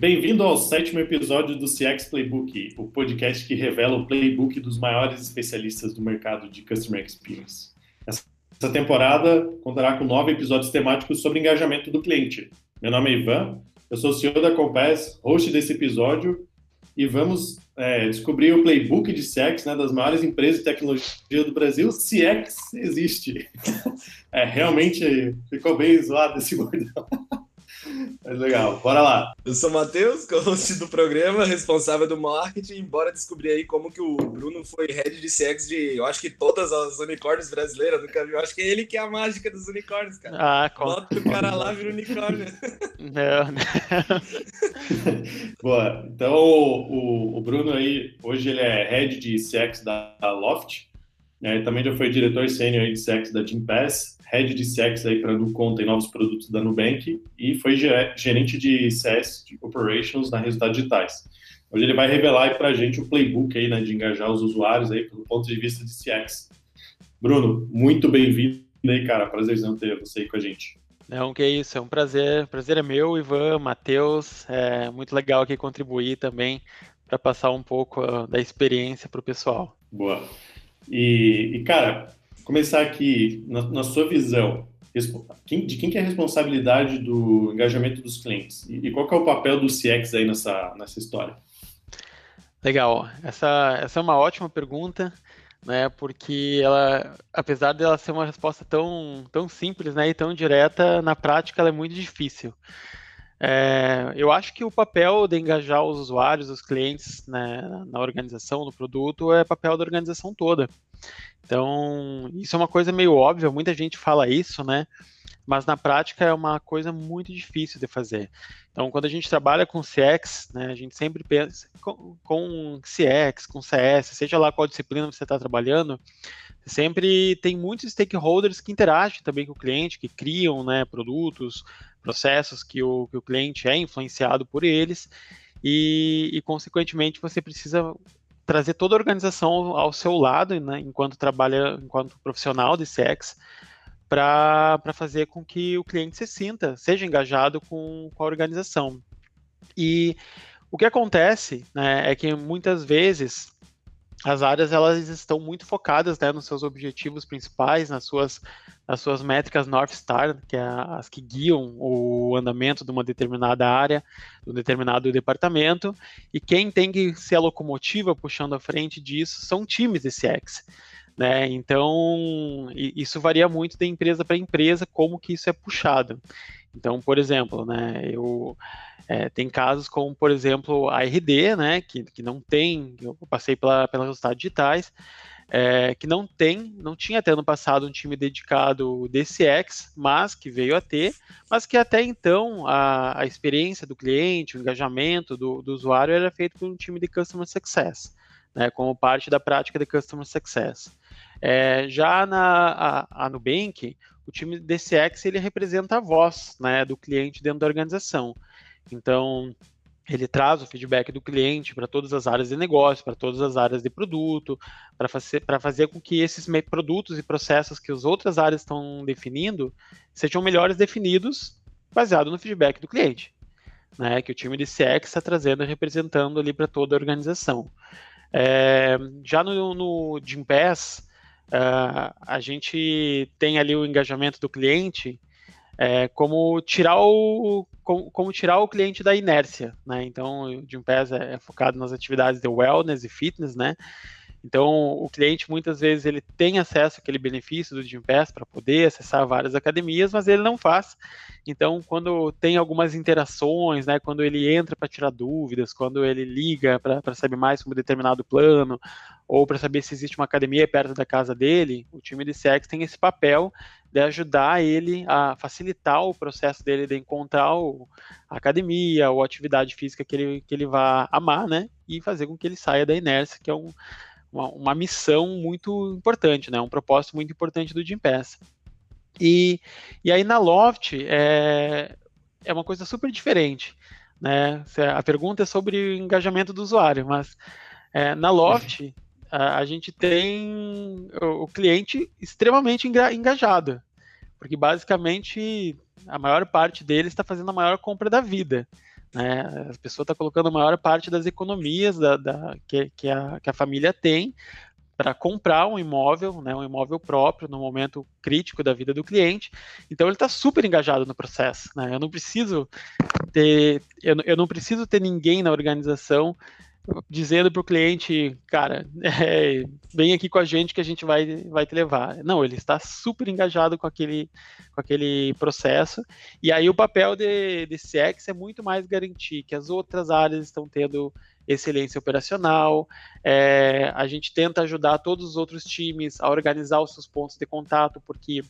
Bem-vindo ao sétimo episódio do CX Playbook, o podcast que revela o playbook dos maiores especialistas do mercado de Customer Experience. Essa temporada contará com nove episódios temáticos sobre engajamento do cliente. Meu nome é Ivan, eu sou o CEO da Compass, host desse episódio, e vamos é, descobrir o playbook de CX né, das maiores empresas de tecnologia do Brasil, CX existe. É, realmente ficou bem zoado esse bordão. Mas legal, bora lá. Eu sou o Matheus, host do programa, responsável do marketing. Bora descobrir aí como que o Bruno foi head de CX de, eu acho que todas as unicórnios brasileiras, nunca vi. Eu acho que é ele que é a mágica dos unicórnios, cara. Ah, com... Bota o cara lá, vira unicórnio. Não, não. Boa, então o, o Bruno aí, hoje ele é head de CX da Loft, né? também já foi diretor sênior de CX da Pass head de CX aí para Nuconta e novos produtos da Nubank e foi gerente de CS de Operations na Resultados Digitais. Hoje ele vai revelar aí para a gente o playbook aí, né, de engajar os usuários aí pelo ponto de vista de CX. Bruno, muito bem-vindo aí, cara. Prazerzão ter você aí com a gente. Não, que isso, é um prazer. Prazer é meu, Ivan, Matheus. É muito legal aqui contribuir também para passar um pouco uh, da experiência para o pessoal. Boa. E, e, cara, começar aqui, na, na sua visão, de quem que é a responsabilidade do engajamento dos clientes? E, e qual que é o papel do CX aí nessa, nessa história? Legal, essa, essa é uma ótima pergunta, né, porque ela, apesar dela ser uma resposta tão, tão simples né, e tão direta, na prática ela é muito difícil. É, eu acho que o papel de engajar os usuários, os clientes né, na organização do produto é papel da organização toda. Então, isso é uma coisa meio óbvia, muita gente fala isso, né? Mas na prática é uma coisa muito difícil de fazer. Então, quando a gente trabalha com CX, né, a gente sempre pensa com, com CX, com CS, seja lá qual disciplina você está trabalhando, sempre tem muitos stakeholders que interagem também com o cliente, que criam né, produtos, processos que o, que o cliente é influenciado por eles, e, e consequentemente você precisa trazer toda a organização ao seu lado, né, enquanto trabalha, enquanto profissional de CX, para fazer com que o cliente se sinta, seja engajado com, com a organização. E o que acontece né, é que muitas vezes as áreas elas estão muito focadas né, nos seus objetivos principais, nas suas, nas suas métricas North Star, que é as que guiam o andamento de uma determinada área, de um determinado departamento, e quem tem que ser a locomotiva puxando à frente disso são times de CX. Né? Então, isso varia muito de empresa para empresa, como que isso é puxado. Então, por exemplo, né, eu, é, tem casos como, por exemplo, a RD, né, que, que não tem, eu passei pela, pelos resultados digitais, é, que não tem, não tinha até no passado um time dedicado DCX, mas que veio a ter, mas que até então a, a experiência do cliente, o engajamento do, do usuário era feito por um time de Customer Success, né, como parte da prática de Customer Success. É, já na a, a Nubank, o time DCX ele representa a voz né, do cliente dentro da organização. Então, ele traz o feedback do cliente para todas as áreas de negócio, para todas as áreas de produto, para fazer, fazer com que esses produtos e processos que as outras áreas estão definindo sejam melhores definidos baseado no feedback do cliente, né, que o time de CX está trazendo e representando ali para toda a organização. É, já no, no Gimpass, uh, a gente tem ali o engajamento do cliente é, como tirar o como, como, tirar o cliente da inércia, né? Então, o Gympass é, é focado nas atividades de wellness e fitness, né? Então, o cliente muitas vezes ele tem acesso àquele benefício do Gympass para poder acessar várias academias, mas ele não faz. Então, quando tem algumas interações, né, quando ele entra para tirar dúvidas, quando ele liga para saber mais sobre um determinado plano, ou para saber se existe uma academia perto da casa dele, o time de CX tem esse papel de ajudar ele a facilitar o processo dele de encontrar o, a academia ou atividade física que ele, que ele vai amar, né? E fazer com que ele saia da inércia, que é um, uma, uma, missão muito importante, né? Um propósito muito importante do Jim Pass. E, e aí na Loft é, é uma coisa super diferente, né? A pergunta é sobre engajamento do usuário, mas é, na Loft a, a gente tem o, o cliente extremamente engajado, porque basicamente a maior parte dele está fazendo a maior compra da vida. Né? A pessoa está colocando a maior parte das economias da, da que, que, a, que a família tem para comprar um imóvel, né, um imóvel próprio no momento crítico da vida do cliente. Então ele está super engajado no processo. Né? Eu não preciso ter, eu, eu não preciso ter ninguém na organização dizendo para o cliente, cara, é, vem aqui com a gente que a gente vai, vai te levar. Não, ele está super engajado com aquele, com aquele processo. E aí o papel de, de CX é muito mais garantir que as outras áreas estão tendo excelência operacional. É, a gente tenta ajudar todos os outros times a organizar os seus pontos de contato, porque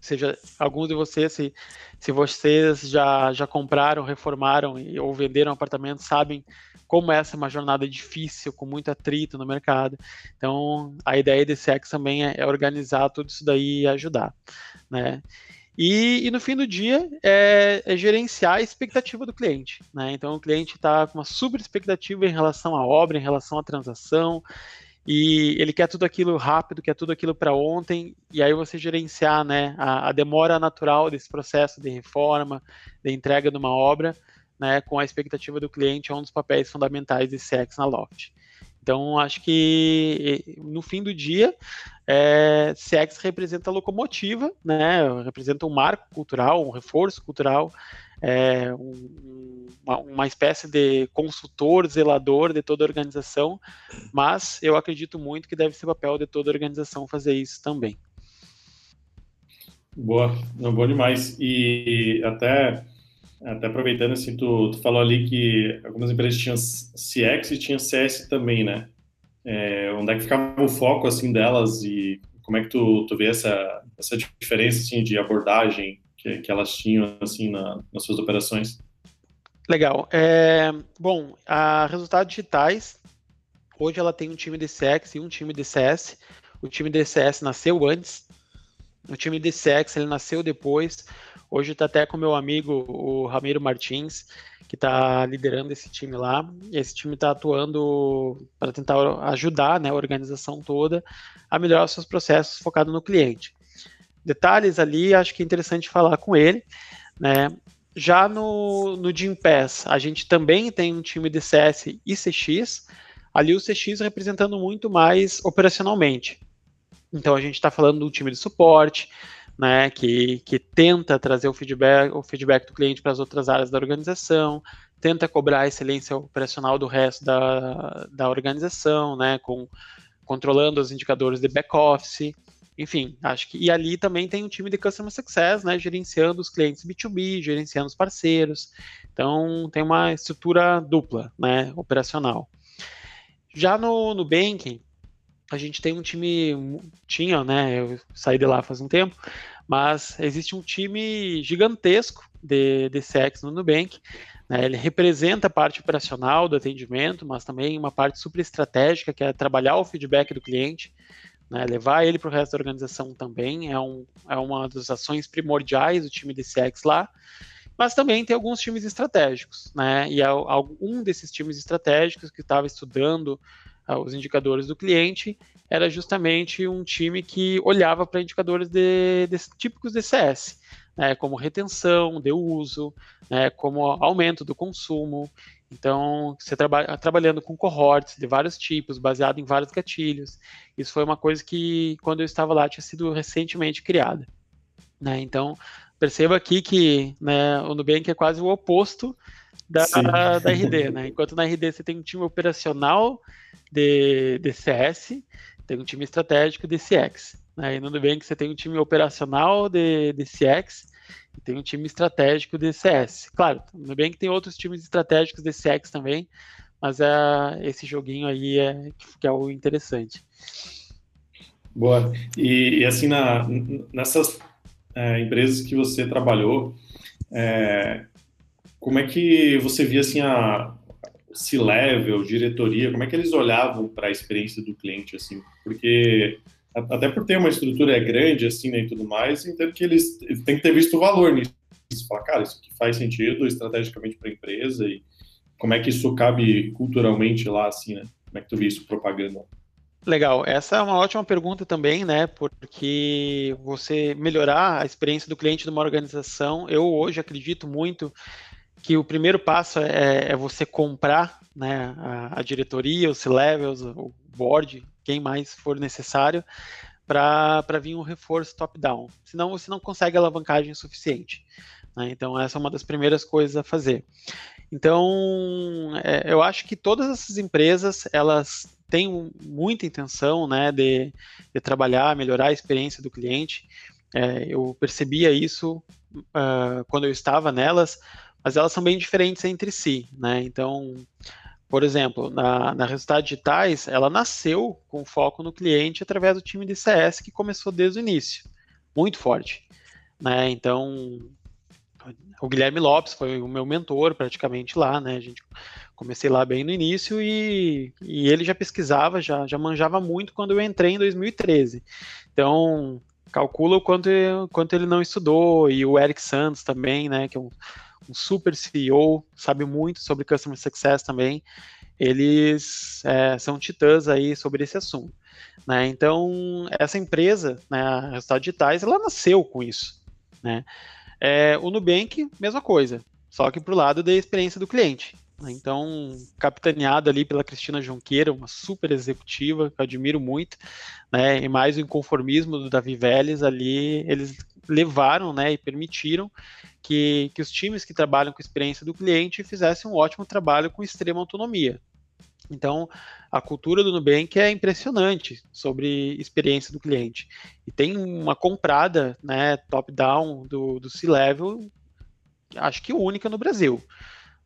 seja alguns de vocês, se, se vocês já, já compraram, reformaram ou venderam apartamento, sabem como essa é uma jornada difícil, com muito atrito no mercado. Então, a ideia desse X também é, é organizar tudo isso daí e ajudar, né? E, e, no fim do dia é, é, gerenciar a expectativa do cliente. Né? Então o cliente está com uma super expectativa em relação à obra, em relação à transação, e ele quer tudo aquilo rápido, quer tudo aquilo para ontem, e aí você gerenciar né, a, a, demora natural desse processo de reforma, de entrega de uma obra, né, com a expectativa do cliente é um dos papéis fundamentais de CX na Loft. Então, acho que no fim do dia, é, CX representa a locomotiva, né, representa um marco cultural, um reforço cultural, é, um, uma, uma, espécie de consultor, zelador de toda a organização, mas eu acredito muito que deve ser papel de toda a organização fazer isso também. Boa, não, bom demais. E até até aproveitando, assim, tu, tu, falou ali que algumas empresas tinham CX e tinham CS também, né? É, onde é que ficava o foco, assim, delas e como é que tu, tu vê essa, essa diferença, assim, de abordagem que, que elas tinham, assim, na, nas suas operações? Legal. É, bom, a Resultados Digitais, hoje ela tem um time de CX e um time de CS. O time de CS nasceu antes, o time de CX ele nasceu depois. Hoje está até com meu amigo, o Ramiro Martins, que está liderando esse time lá. Esse time está atuando para tentar ajudar né, a organização toda a melhorar os seus processos focado no cliente. Detalhes ali, acho que é interessante falar com ele. Né? Já no, no Pass, a gente também tem um time de CS e CX, ali o CX representando muito mais operacionalmente. Então a gente está falando do time de suporte, né, que, que tenta trazer o feedback, o feedback do cliente para as outras áreas da organização, tenta cobrar a excelência operacional do resto da, da organização, né, com, controlando os indicadores de back-office, enfim, acho que. E ali também tem um time de Customer Success, né, gerenciando os clientes B2B, gerenciando os parceiros. Então, tem uma estrutura dupla, né, operacional. Já no, no banking, a gente tem um time, tinha, né? Eu saí de lá faz um tempo, mas existe um time gigantesco de, de CX no Nubank. Né, ele representa a parte operacional do atendimento, mas também uma parte super estratégica, que é trabalhar o feedback do cliente, né, levar ele para o resto da organização também. É, um, é uma das ações primordiais do time de CX lá. Mas também tem alguns times estratégicos, né? E algum desses times estratégicos que estava estudando os indicadores do cliente, era justamente um time que olhava para indicadores de, de, típicos de CS, né, como retenção de uso, né, como aumento do consumo. Então, você trabalha trabalhando com cohorts de vários tipos, baseado em vários gatilhos. Isso foi uma coisa que, quando eu estava lá, tinha sido recentemente criada. Né? Então, perceba aqui que né, o Nubank é quase o oposto da, da RD. Né? Enquanto na RD você tem um time operacional de, de CS, tem um time estratégico de CX. Né? E no Nubank você tem um time operacional de, de CX e tem um time estratégico de CS. Claro, no Nubank tem outros times estratégicos de CX também, mas é, esse joguinho aí é que é o interessante. Boa. E, e assim, na, nessas é, empresas que você trabalhou, é, como é que você via assim a, C-level, diretoria, como é que eles olhavam para a experiência do cliente, assim? Porque até por ter uma estrutura grande, assim, né, e tudo mais, entendo que eles, eles têm que ter visto o valor nisso. Falar, cara, isso aqui faz sentido estrategicamente para a empresa e como é que isso cabe culturalmente lá, assim, né? Como é que tu vê isso propaganda? Legal, essa é uma ótima pergunta também, né? Porque você melhorar a experiência do cliente de uma organização, eu hoje acredito muito que o primeiro passo é, é você comprar né, a, a diretoria, os C-levels, o board, quem mais for necessário, para vir um reforço top-down. Senão você não consegue alavancagem suficiente. Né? Então, essa é uma das primeiras coisas a fazer. Então, é, eu acho que todas essas empresas, elas têm muita intenção né, de, de trabalhar, melhorar a experiência do cliente. É, eu percebia isso uh, quando eu estava nelas, mas elas são bem diferentes entre si. Né? Então, por exemplo, na, na Resultados Digitais, ela nasceu com foco no cliente através do time de CS que começou desde o início, muito forte. Né? Então, o Guilherme Lopes foi o meu mentor praticamente lá, né? A gente comecei lá bem no início e, e ele já pesquisava, já, já manjava muito quando eu entrei em 2013. Então, calcula o quanto, quanto ele não estudou, e o Eric Santos também, né? Que é um, um super CEO, sabe muito sobre Customer Success também. Eles é, são titãs aí sobre esse assunto. Né? Então, essa empresa, né, a Resultados Digitais, ela nasceu com isso. Né? É, o Nubank, mesma coisa, só que para o lado da experiência do cliente. Né? Então, capitaneado ali pela Cristina Junqueira, uma super executiva, que eu admiro muito, né? e mais o inconformismo do Davi Vélez ali, eles levaram né, e permitiram que, que os times que trabalham com experiência do cliente fizessem um ótimo trabalho com extrema autonomia. Então, a cultura do Nubank é impressionante sobre experiência do cliente. E tem uma comprada, né, top-down do, do C-Level, acho que única no Brasil.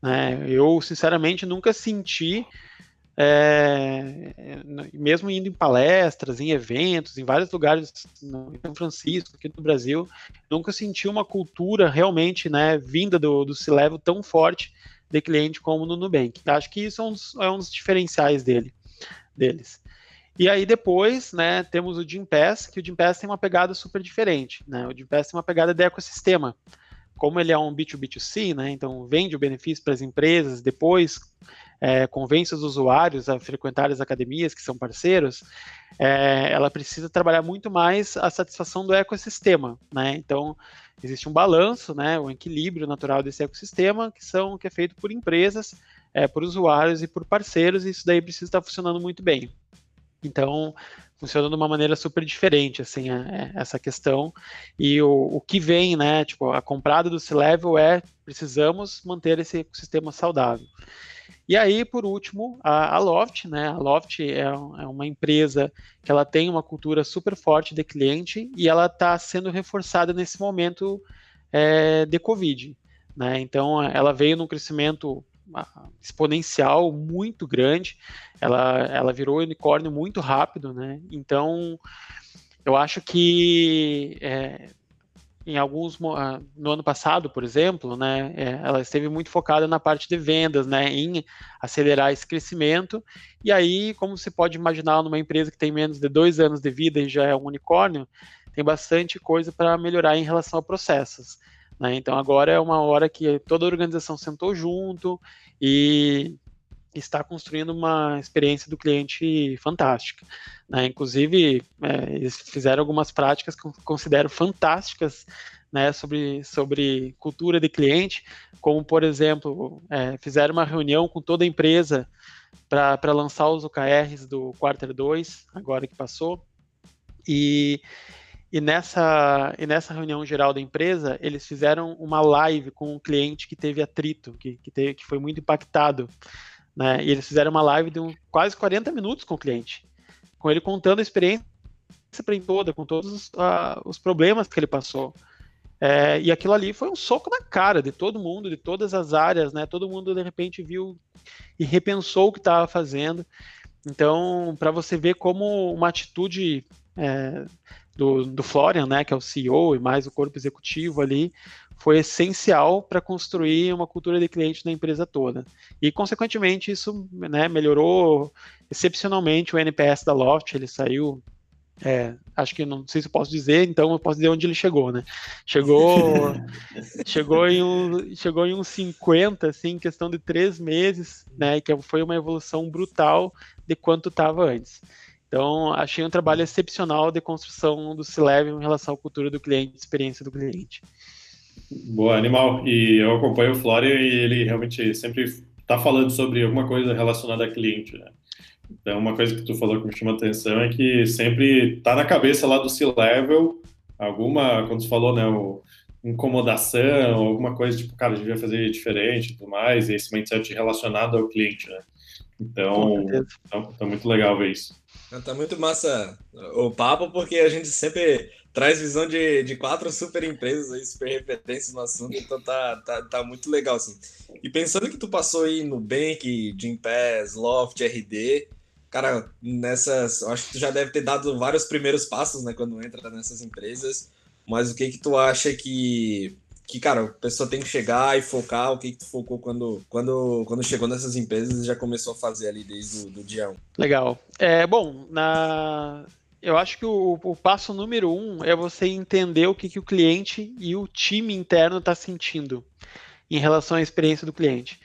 Né? Eu, sinceramente, nunca senti, é, mesmo indo em palestras, em eventos, em vários lugares, no São Francisco, aqui no Brasil, nunca senti uma cultura realmente né, vinda do, do C-Level tão forte de cliente como no Nubank. Acho que isso é um dos, é um dos diferenciais dele, deles. E aí depois, né, temos o Gympass, que o Gympass tem uma pegada super diferente, né? O Gympass tem uma pegada de ecossistema. Como ele é um B2B2C, né, então vende o benefício para as empresas, depois é, convence os usuários a frequentar as academias que são parceiros, é, ela precisa trabalhar muito mais a satisfação do ecossistema, né? Então existe um balanço, né, um equilíbrio natural desse ecossistema que são que é feito por empresas, é, por usuários e por parceiros. E isso daí precisa estar funcionando muito bem. Então funciona de uma maneira super diferente, assim, é, é, essa questão. E o, o que vem, né, tipo, a comprada do C-Level é precisamos manter esse ecossistema saudável. E aí, por último, a, a Loft, né? A Loft é, é, uma empresa que ela tem uma cultura super forte de cliente e ela está sendo reforçada nesse momento é, de Covid. Né? Então, ela veio num crescimento ah, exponencial muito grande, ela, ela virou unicórnio muito rápido, né? Então, eu acho que é, em alguns ah, no ano passado, por exemplo, né, é, ela esteve muito focada na parte de vendas, né, em acelerar esse crescimento. E aí, como você pode imaginar, numa empresa que tem menos de dois anos de vida e já é um unicórnio, tem bastante coisa para melhorar em relação a processos. Né? Então agora é uma hora que toda a organização sentou junto e está construindo uma experiência do cliente fantástica. Né? Inclusive, é, eles fizeram algumas práticas que eu considero fantásticas né, sobre, sobre cultura de cliente, como, por exemplo, é, fizeram uma reunião com toda a empresa para lançar os OKRs do Quarter 2, agora que passou, e, e, nessa, e nessa reunião geral da empresa, eles fizeram uma live com um cliente que teve atrito, que, que, teve, que foi muito impactado né? E eles fizeram uma live de um, quase 40 minutos com o cliente, com ele contando a experiência toda, com todos os, os problemas que ele passou. É, e aquilo ali foi um soco na cara de todo mundo, de todas as áreas, né? Todo mundo de repente viu e repensou o que estava fazendo. Então, para você ver como uma atitude é, do, do Florian, né, que é o CEO e mais o corpo executivo ali, foi essencial para construir uma cultura de cliente na empresa toda. E, consequentemente, isso né, melhorou excepcionalmente o NPS da Loft, ele saiu é, acho que não sei se eu posso dizer, então eu posso dizer onde ele chegou, né? Chegou, chegou em um, chegou em uns 50, assim, em questão de três meses, né? Que foi uma evolução brutal de quanto estava antes. Então, achei um trabalho excepcional de construção do C-Level em relação à cultura do cliente, experiência do cliente. Boa, animal. E eu acompanho o Flório e ele realmente sempre está falando sobre alguma coisa relacionada a cliente, né? Então, uma coisa que tu falou que me chama atenção é que sempre está na cabeça lá do C-Level alguma, quando tu falou, né, o, incomodação, alguma coisa tipo, cara, a gente vai fazer diferente e tudo mais, e esse mindset relacionado ao cliente, né? Então, então, tá muito legal ver isso. Tá muito massa o papo, porque a gente sempre traz visão de, de quatro super empresas aí, super referências no assunto, então tá, tá, tá muito legal, assim. E pensando que tu passou aí no Bank, Gympass, Loft, RD, cara, nessas, acho que tu já deve ter dado vários primeiros passos, né, quando entra nessas empresas, mas o que que tu acha que que, cara, a pessoa tem que chegar e focar o que, que tu focou quando, quando, quando chegou nessas empresas e já começou a fazer ali desde o do dia 1? Legal. É, bom, na... eu acho que o, o passo número um é você entender o que, que o cliente e o time interno está sentindo em relação à experiência do cliente.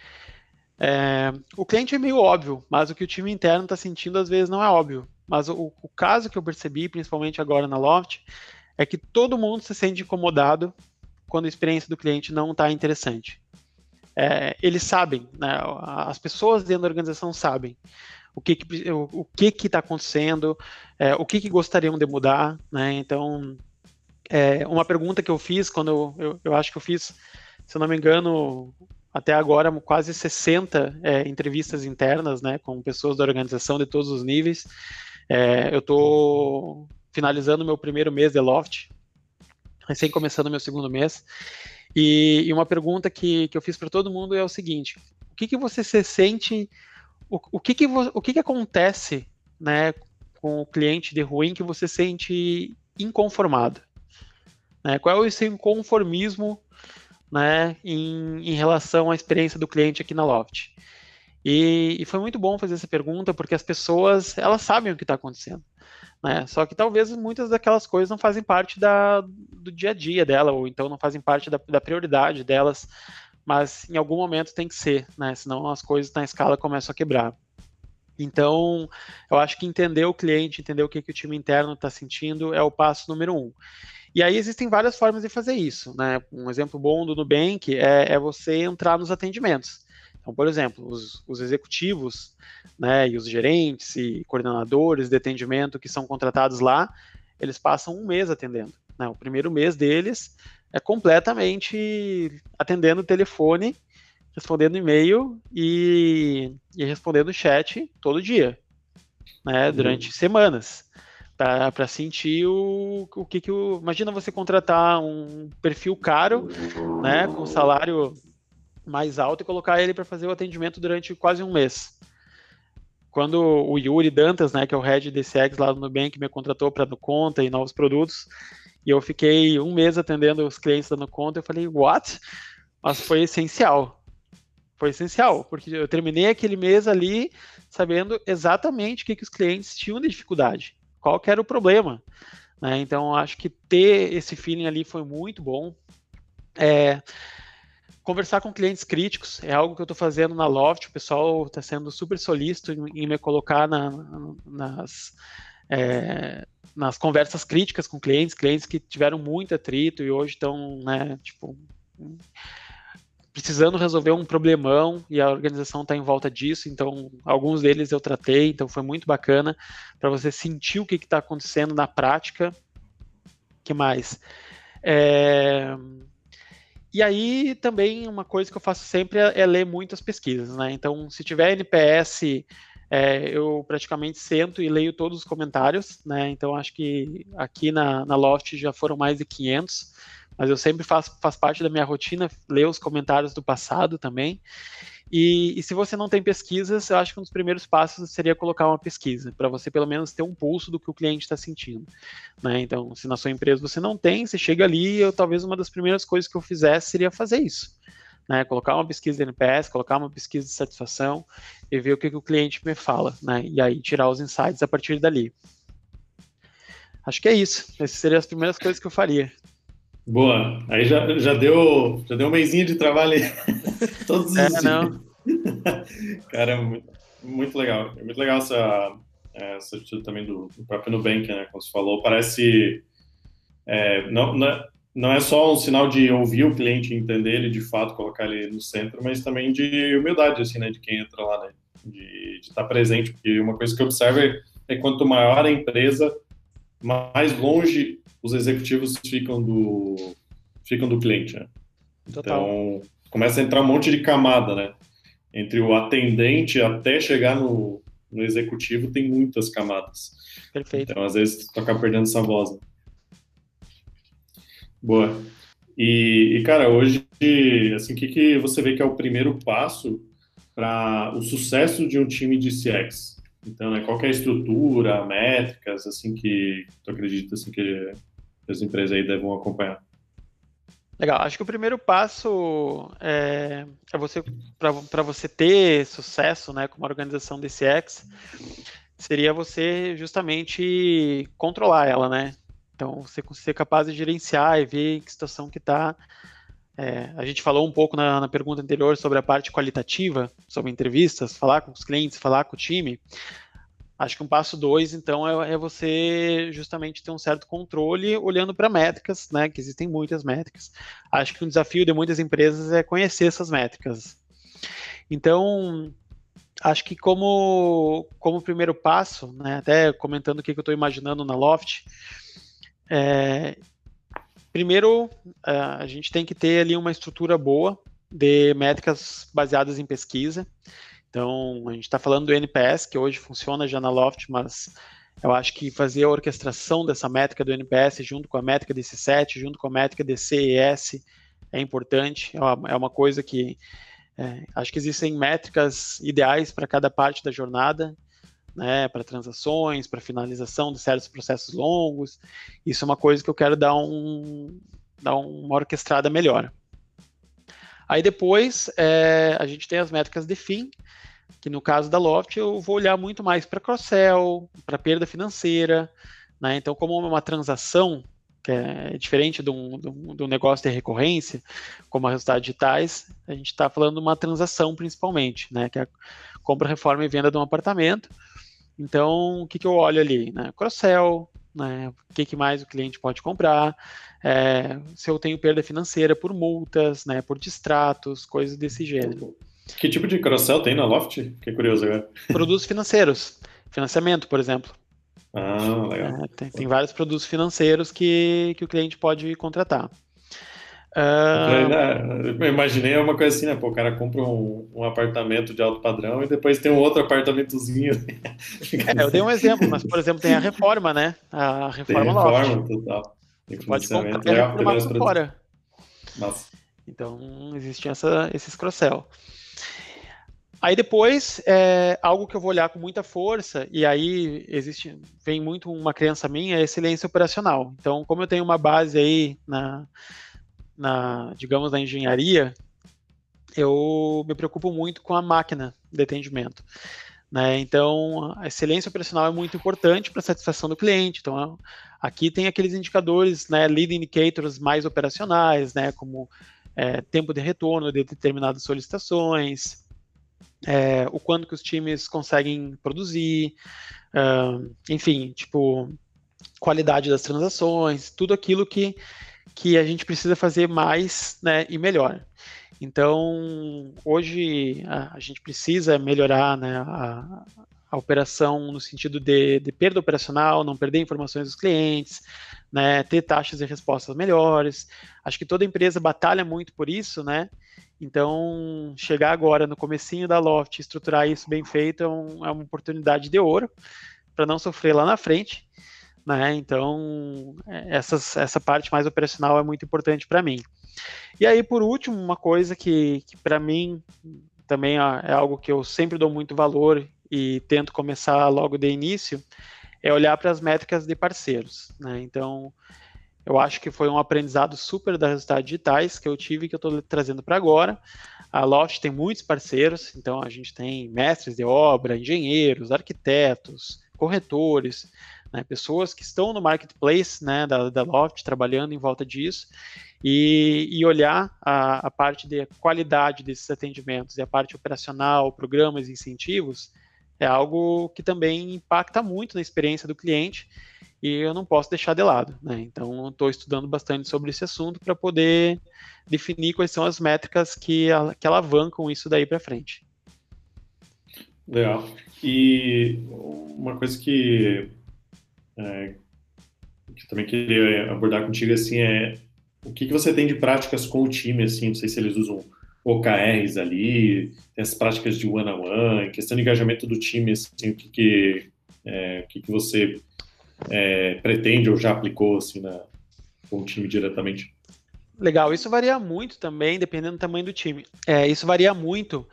É, o cliente é meio óbvio, mas o que o time interno está sentindo às vezes não é óbvio. Mas o, o, caso que eu percebi, principalmente agora na Loft, é que todo mundo se sente incomodado quando a experiência do cliente não está interessante. É, eles sabem, né, as pessoas dentro da organização sabem o que que, o, que que está acontecendo, é, o que que gostariam de mudar, né? Então, é, uma pergunta que eu fiz quando eu, eu, eu, acho que eu fiz, se eu não me engano, até agora quase 60 é, entrevistas internas, né, com pessoas da organização de todos os níveis. É, eu estou finalizando meu primeiro mês de Loft, recém começando meu segundo mês. E, e uma pergunta que, que eu fiz para todo mundo é o seguinte: o que, que você se sente, o, o, que, que, o que, que acontece né, com o cliente de ruim que você sente inconformado? Né? Qual é seu inconformismo né, em, em relação à experiência do cliente aqui na Loft? E, e, foi muito bom fazer essa pergunta, porque as pessoas, elas sabem o que está acontecendo. Né? Só que talvez muitas daquelas coisas não fazem parte da, do dia a dia dela, ou então não fazem parte da, da prioridade delas, mas em algum momento tem que ser, né? senão as coisas na escala começam a quebrar. Então, eu acho que entender o cliente, entender o que, que o time interno está sentindo é o passo número um. E aí existem várias formas de fazer isso. Né? Um exemplo bom do Nubank é, é você entrar nos atendimentos. Então, por exemplo, os, os executivos né, e os gerentes e coordenadores de atendimento que são contratados lá, eles passam um mês atendendo. Né? O primeiro mês deles é completamente atendendo o telefone, respondendo e-mail e, e respondendo chat todo dia, né, uhum. durante semanas, para sentir o, o que, que o. Imagina você contratar um perfil caro, né, com salário mais alto e colocar ele para fazer o atendimento durante quase um mês. Quando o Yuri Dantas, né, que é o head de CX lá no Nubank, me contratou para no conta e novos produtos, e eu fiquei um mês atendendo os clientes da no conta, eu falei, what? Mas foi essencial. Foi essencial, porque eu terminei aquele mês ali sabendo exatamente o que, que os clientes tinham de dificuldade, qual era o problema. Né? Então, acho que ter esse feeling ali foi muito bom. É, Conversar com clientes críticos é algo que eu estou fazendo na Loft. O pessoal está sendo super solícito em, me colocar na, nas, é, nas conversas críticas com clientes, clientes que tiveram muito atrito e hoje estão, né, tipo, precisando resolver um problemão e a organização está em volta disso. Então, alguns deles eu tratei, então foi muito bacana para você sentir o que está acontecendo na prática. que mais? É, e aí também uma coisa que eu faço sempre é, é ler muitas pesquisas, né? Então, se tiver NPS, é, eu praticamente sento e leio todos os comentários, né? Então, acho que aqui na, na Loft já foram mais de 500, mas eu sempre faço faz parte da minha rotina ler os comentários do passado também. E, e, se você não tem pesquisas, eu acho que um dos primeiros passos seria colocar uma pesquisa, para você pelo menos ter um pulso do que o cliente está sentindo. Né? Então, se na sua empresa você não tem, você chega ali, talvez uma das primeiras coisas que eu fizesse seria fazer isso. Né? Colocar uma pesquisa de NPS, colocar uma pesquisa de satisfação e ver o que, que o cliente me fala, né? e aí tirar os insights a partir dali. Acho que é isso. Essas seriam as primeiras coisas que eu faria. Boa. Aí já, já, deu, já deu um mêsinho de trabalho aí. Todos os é, dias. Não. Cara, muito, muito legal. É muito legal essa, essa atitude também do, do próprio Nubank, né? Como você falou, parece. É, não, não, não é só um sinal de ouvir o cliente, entender ele de fato, colocar ele no centro, mas também de humildade, assim, né, de quem entra lá, né, de estar tá presente, porque uma coisa que eu observo é, é quanto maior a empresa, mais longe os executivos ficam do ficam do cliente, né? Então, começa a entrar um monte de camada, né? Entre o atendente até chegar no, no executivo tem muitas camadas. Perfeito. Então, às vezes, tu acaba perdendo essa voz. Né? Boa. E, e, cara, hoje, assim, o que, que você vê que é o primeiro passo para o sucesso de um time de CX? Então, né, qual é a estrutura, métricas, assim, que tu acredita, assim, que as empresas aí devem acompanhar? Legal, acho que o primeiro passo é, é você para você ter sucesso, né, como organização de CX, seria você justamente controlar ela, né? Então, você ser capaz de gerenciar e ver que situação que está. É, a gente falou um pouco na, na, pergunta anterior sobre a parte qualitativa, sobre entrevistas, falar com os clientes, falar com o time. Acho que um passo dois, então, é, é você justamente ter um certo controle olhando para métricas, né? Que existem muitas métricas. Acho que um desafio de muitas empresas é conhecer essas métricas. Então, acho que como, como primeiro passo, né, até comentando o que, que eu estou imaginando na Loft, é, primeiro, é, a gente tem que ter ali uma estrutura boa de métricas baseadas em pesquisa. Então, a gente está falando do NPS, que hoje funciona já na Loft, mas eu acho que fazer a orquestração dessa métrica do NPS junto com a métrica desse set, junto com a métrica de CES, é importante. É uma, é uma coisa que é, acho que existem métricas ideais para cada parte da jornada né, para transações, para finalização de certos processos longos. Isso é uma coisa que eu quero dar, um, dar uma orquestrada melhor. Aí depois é, a gente tem as métricas de fim, que no caso da Loft eu vou olhar muito mais para cross-sell, para perda financeira, né? Então, como uma transação que é diferente de um, de um, de um negócio de recorrência, como a resultados digitais, a gente está falando de uma transação principalmente, né? Que é a compra, reforma e venda de um apartamento. Então, o que, que eu olho ali? Né? Cross-sell, né? o que, que mais o cliente pode comprar, é, se eu tenho perda financeira por multas, né? por distratos, coisas desse gênero. Que tipo de cross-sell tem na Loft? Que curioso agora. Produtos financeiros, financiamento, por exemplo. Ah, legal. É, tem, tem, vários produtos financeiros que, que o cliente pode contratar. Uh... Eu imaginei uma coisa assim, né? Pô, o cara compra um, um, apartamento de alto padrão e depois tem um outro apartamentozinho. É, eu dei um exemplo, mas, por exemplo, tem a reforma, né? A reforma, tem reforma total. Pode comprar reformar por fora. Nossa. Então, existe essa, esses cross-sell. Aí depois, é, algo que eu vou olhar com muita força, e aí existe, vem muito uma crença minha, é excelência operacional. Então, como eu tenho uma base aí na, na, digamos, na engenharia, eu me preocupo muito com a máquina de atendimento. Né? Então, a excelência operacional é muito importante para a satisfação do cliente. Então, aqui tem aqueles indicadores, né, lead indicators mais operacionais, né, como é, tempo de retorno de determinadas solicitações, é, o quanto que os times conseguem produzir, uh, enfim, tipo, qualidade das transações, tudo aquilo que que a gente precisa fazer mais né, e melhor. Então, hoje a, a gente precisa melhorar né, a, a, operação no sentido de, de, perda operacional, não perder informações dos clientes, né, ter taxas de respostas melhores. Acho que toda empresa batalha muito por isso, né? Então, chegar agora no comecinho da Loft, estruturar isso bem feito é, um, é uma oportunidade de ouro para não sofrer lá na frente. Né? Então, é, essas, essa parte mais operacional é muito importante para mim. E aí, por último, uma coisa que, que para mim também é algo que eu sempre dou muito valor e tento começar logo de início, é olhar para as métricas de parceiros. Né? Então, eu acho que foi um aprendizado super da resultados digitais que eu tive que eu estou trazendo para agora. A Loft tem muitos parceiros, então a gente tem mestres de obra, engenheiros, arquitetos, corretores, né, pessoas que estão no marketplace né, da, da Loft, trabalhando em volta disso, e, e olhar a, a, parte de qualidade desses atendimentos e a parte operacional, programas incentivos, é algo que também impacta muito na experiência do cliente e eu não posso deixar de lado. Né? Então, estou estudando bastante sobre esse assunto para poder definir quais são as métricas que, que alavancam isso daí para frente. Legal. E uma coisa que, é, que também queria abordar contigo assim é o que, que você tem de práticas com o time, assim, não sei se eles usam OKRs ali, as práticas de one-on-one, -on -one, questão de engajamento do time, assim, o que, que, é, o que, que você é, pretende ou já aplicou assim, na, com o time diretamente? Legal, isso varia muito também, dependendo do tamanho do time. É, isso varia muito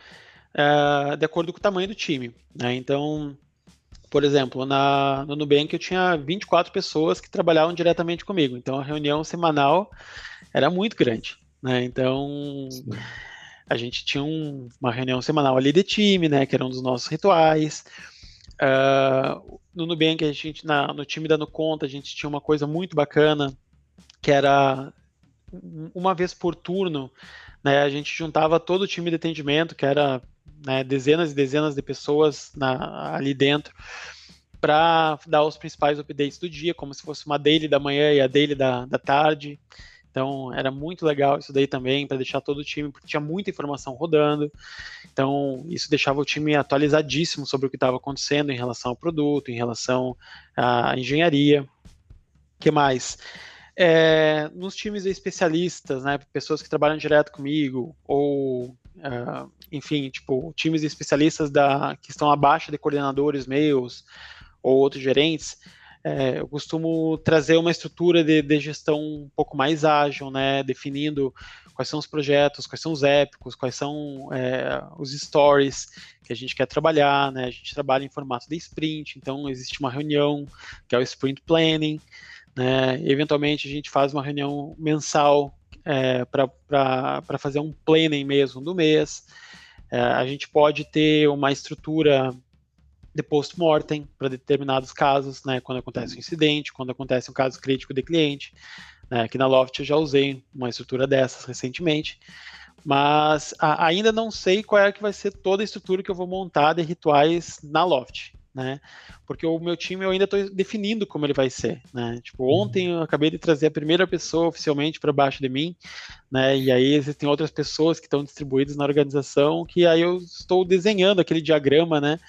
é, de acordo com o tamanho do time. Né? Então, por exemplo, na, no Nubank eu tinha 24 pessoas que trabalhavam diretamente comigo, então a reunião semanal era muito grande. Né? Então, Sim a gente tinha um, uma reunião semanal ali de time, né, que era um dos nossos rituais. Uh, no Nubank, a gente, na, no time dando conta, a gente tinha uma coisa muito bacana, que era uma vez por turno, né, a gente juntava todo o time de atendimento, que era né, dezenas e dezenas de pessoas na, ali dentro, para dar os principais updates do dia, como se fosse uma daily da manhã e a daily da, da tarde. Então era muito legal isso daí também para deixar todo o time, porque tinha muita informação rodando. Então isso deixava o time atualizadíssimo sobre o que estava acontecendo em relação ao produto, em relação à engenharia. que mais? É, nos times especialistas, né, pessoas que trabalham direto comigo, ou, uh, enfim, tipo, times especialistas da, que estão abaixo de coordenadores meus, ou outros gerentes, é, eu costumo trazer uma estrutura de, de, gestão um pouco mais ágil, né, definindo quais são os projetos, quais são os épicos, quais são é, os stories que a gente quer trabalhar, né, a gente trabalha em formato de sprint, então existe uma reunião que é o sprint planning, né, eventualmente a gente faz uma reunião mensal é, para fazer um planning mesmo do mês, a gente pode ter uma estrutura de post-mortem para determinados casos, né, quando acontece um incidente, quando acontece um caso crítico de cliente. Né, aqui na Loft eu já usei uma estrutura dessas recentemente, mas a, ainda não sei qual é que vai ser toda a estrutura que eu vou montar de rituais na Loft. Né? Porque o meu time eu ainda estou definindo como ele vai ser, né? Tipo, uhum. ontem eu acabei de trazer a primeira pessoa oficialmente para baixo de mim, né? E aí existem outras pessoas que estão distribuídas na organização que aí eu estou desenhando aquele diagrama, né?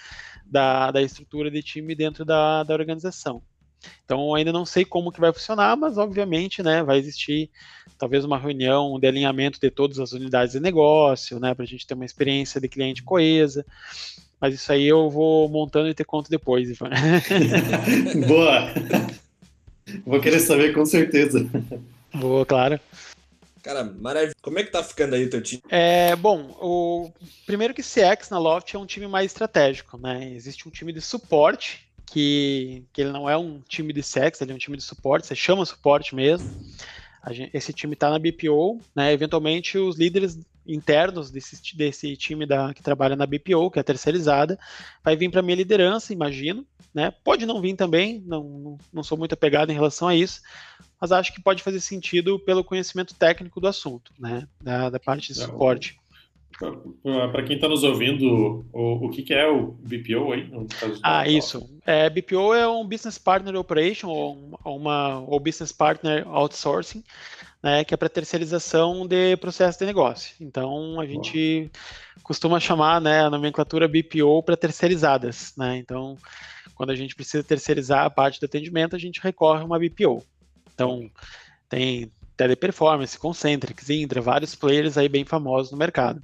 da, da estrutura de time dentro da, da organização. Então ainda não sei como que vai funcionar, mas obviamente, né, vai existir talvez uma reunião de alinhamento de todas as unidades de negócio, né, para a gente ter uma experiência de cliente coesa. Mas isso aí eu vou montando e ter conta depois, Ivan. Boa! Vou querer saber com certeza. Boa, claro. Cara, maravilha. Como é que tá ficando aí o teu time? É, bom, o primeiro que CX na Loft é um time mais estratégico, né? Existe um time de suporte, que, que ele não é um time de CX, ele é um time de suporte, você chama suporte mesmo. Gente, esse time está na BPO, né? Eventualmente os líderes internos desse, desse time da, que trabalha na BPO, que é terceirizada, vai vir para minha liderança, imagino, né? Pode não vir também, não, não sou muito apegado em relação a isso, mas acho que pode fazer sentido pelo conhecimento técnico do assunto, né? Da, da parte de suporte. Para quem está nos ouvindo, o, o que, que, é o BPO aí? ah, isso. É, BPO é um Business Partner Operation ou uma ou Business Partner Outsourcing, né, que é para terceirização de processo de negócio. Então a gente costuma chamar né, a nomenclatura BPO para terceirizadas. Né? Então, quando a gente precisa terceirizar a parte do atendimento, a gente recorre a uma BPO. Então, tem Teleperformance, Concentrix, Indra, vários players aí bem famosos no mercado.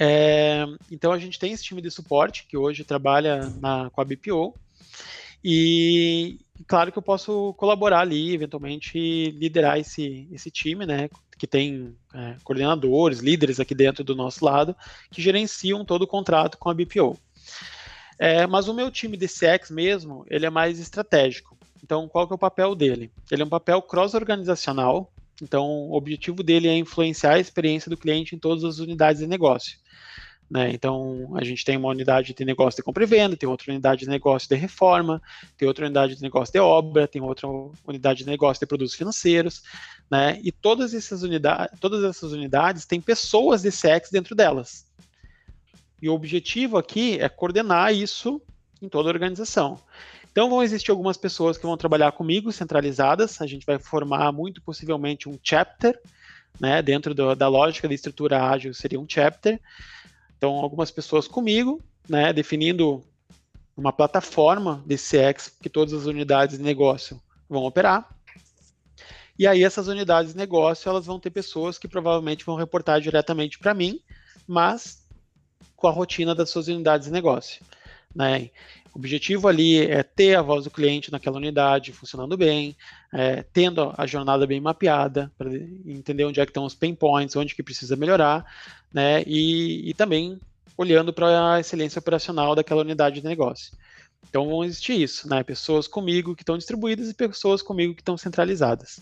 É, então a gente tem esse time de suporte que hoje trabalha na, com a BPO e claro que eu posso colaborar ali, eventualmente liderar esse, esse time, né? Que tem é, coordenadores, líderes aqui dentro do nosso lado que gerenciam todo o contrato com a BPO. É, mas o meu time de CX mesmo, ele é mais estratégico. Então, qual que é o papel dele? Ele é um papel cross-organizacional, então o objetivo dele é influenciar a experiência do cliente em todas as unidades de negócio. Né? Então, a gente tem uma unidade de negócio de compra e venda, tem outra unidade de negócio de reforma, tem outra unidade de negócio de obra, tem outra unidade de negócio de produtos financeiros, né? E todas essas unidades, todas essas unidades têm pessoas de CX dentro delas. E o objetivo aqui é coordenar isso em toda a organização. Então vão existir algumas pessoas que vão trabalhar comigo centralizadas. A gente vai formar muito possivelmente um chapter, né? Dentro do, da lógica da estrutura ágil seria um chapter. Então algumas pessoas comigo, né? Definindo uma plataforma de CX que todas as unidades de negócio vão operar. E aí essas unidades de negócio, elas vão ter pessoas que provavelmente vão reportar diretamente para mim, mas com a rotina das suas unidades de negócio. Né? O objetivo ali é ter a voz do cliente naquela unidade funcionando bem, é, tendo a jornada bem mapeada, para entender onde é que estão os pain points, onde que precisa melhorar, né? e, e também olhando para a excelência operacional daquela unidade de negócio. Então vão existir isso, né? Pessoas comigo que estão distribuídas e pessoas comigo que estão centralizadas.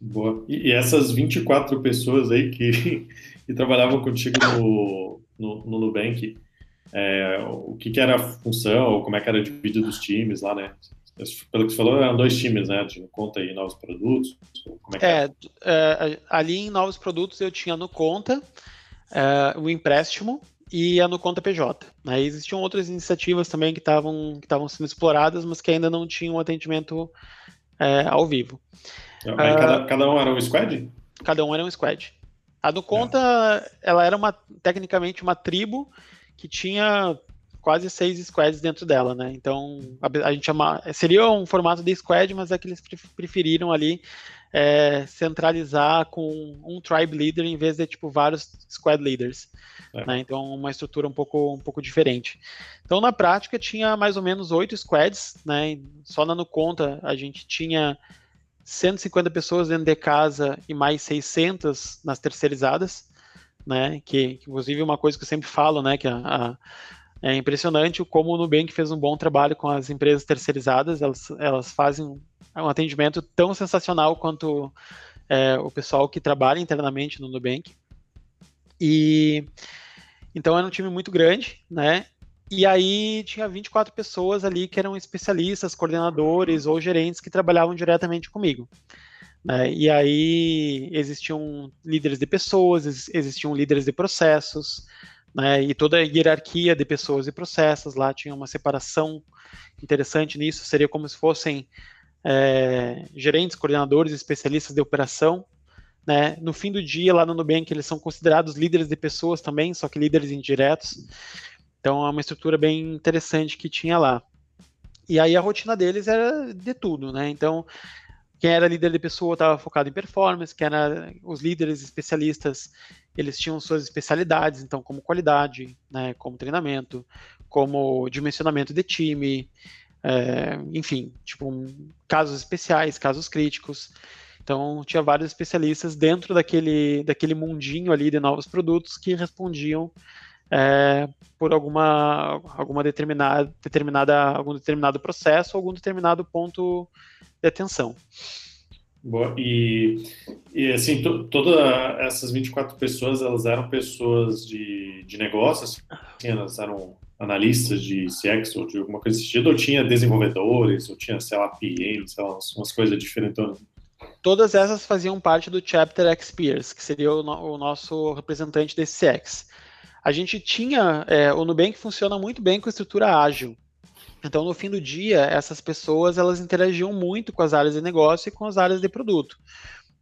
Boa. E, e essas 24 pessoas aí que, que trabalhavam contigo no, no, no Nubank, é, o que, que, era a função, ou como é que era dividido os times lá, né? Pelo que você falou, eram dois times, né? De conta e novos produtos. Como é, que é, é, ali em novos produtos eu tinha no conta é, o empréstimo e a no conta PJ. Né? Existiam outras iniciativas também que estavam que estavam sendo exploradas, mas que ainda não tinham atendimento é, ao vivo. Aí cada, uh, cada um era um squad? Cada um era um squad. A do Conta, é. ela era uma, tecnicamente uma tribo que tinha quase seis squads dentro dela, né? Então, a, a gente chama, seria um formato de squad, mas é que eles preferiram ali é, centralizar com um tribe leader em vez de tipo vários squad leaders. É. Né? Então, uma estrutura um pouco, um pouco diferente. Então, na prática, tinha mais ou menos oito squads, né? Só na no conta a gente tinha 150 pessoas dentro de casa e mais 600 nas terceirizadas, né? Que, inclusive uma coisa que eu sempre falo, né? Que a, a, é impressionante como o Nubank fez um bom trabalho com as empresas terceirizadas. Elas, elas fazem um atendimento tão sensacional quanto é, o pessoal que trabalha internamente no Nubank. E então era um time muito grande, né? E aí tinha 24 pessoas ali que eram especialistas, coordenadores ou gerentes que trabalhavam diretamente comigo. Né? E aí existiam líderes de pessoas, existiam líderes de processos, né? e toda a hierarquia de pessoas e processos lá tinha uma separação interessante nisso, seria como se fossem é, gerentes, coordenadores, especialistas de operação. Né? No fim do dia, lá no Nubank, eles são considerados líderes de pessoas também, só que líderes indiretos. Então é uma estrutura bem interessante que tinha lá. E aí a rotina deles era de tudo, né? Então, quem era líder de pessoa estava focado em performance, quem era os líderes especialistas, eles tinham suas especialidades, então como qualidade, né, como treinamento, como dimensionamento de time, é, enfim, tipo casos especiais, casos críticos. Então tinha vários especialistas dentro daquele, daquele mundinho ali de novos produtos que respondiam é, por alguma, alguma determinada, determinada, algum determinado processo, algum determinado ponto de atenção. Boa. E, e assim, to, todas essas 24 pessoas, elas eram pessoas de, de negócios, assim, elas eram analistas de CX ou de alguma coisa desse sentido, ou tinha desenvolvedores, ou tinha, sei lá, PM, sei lá, umas coisas diferentes? Todas essas faziam parte do Chapter XPeers, que seria o, o nosso representante desse CX a gente tinha. É, o Nubank funciona muito bem com estrutura ágil. Então, no fim do dia, essas pessoas elas interagiam muito com as áreas de negócio e com as áreas de produto.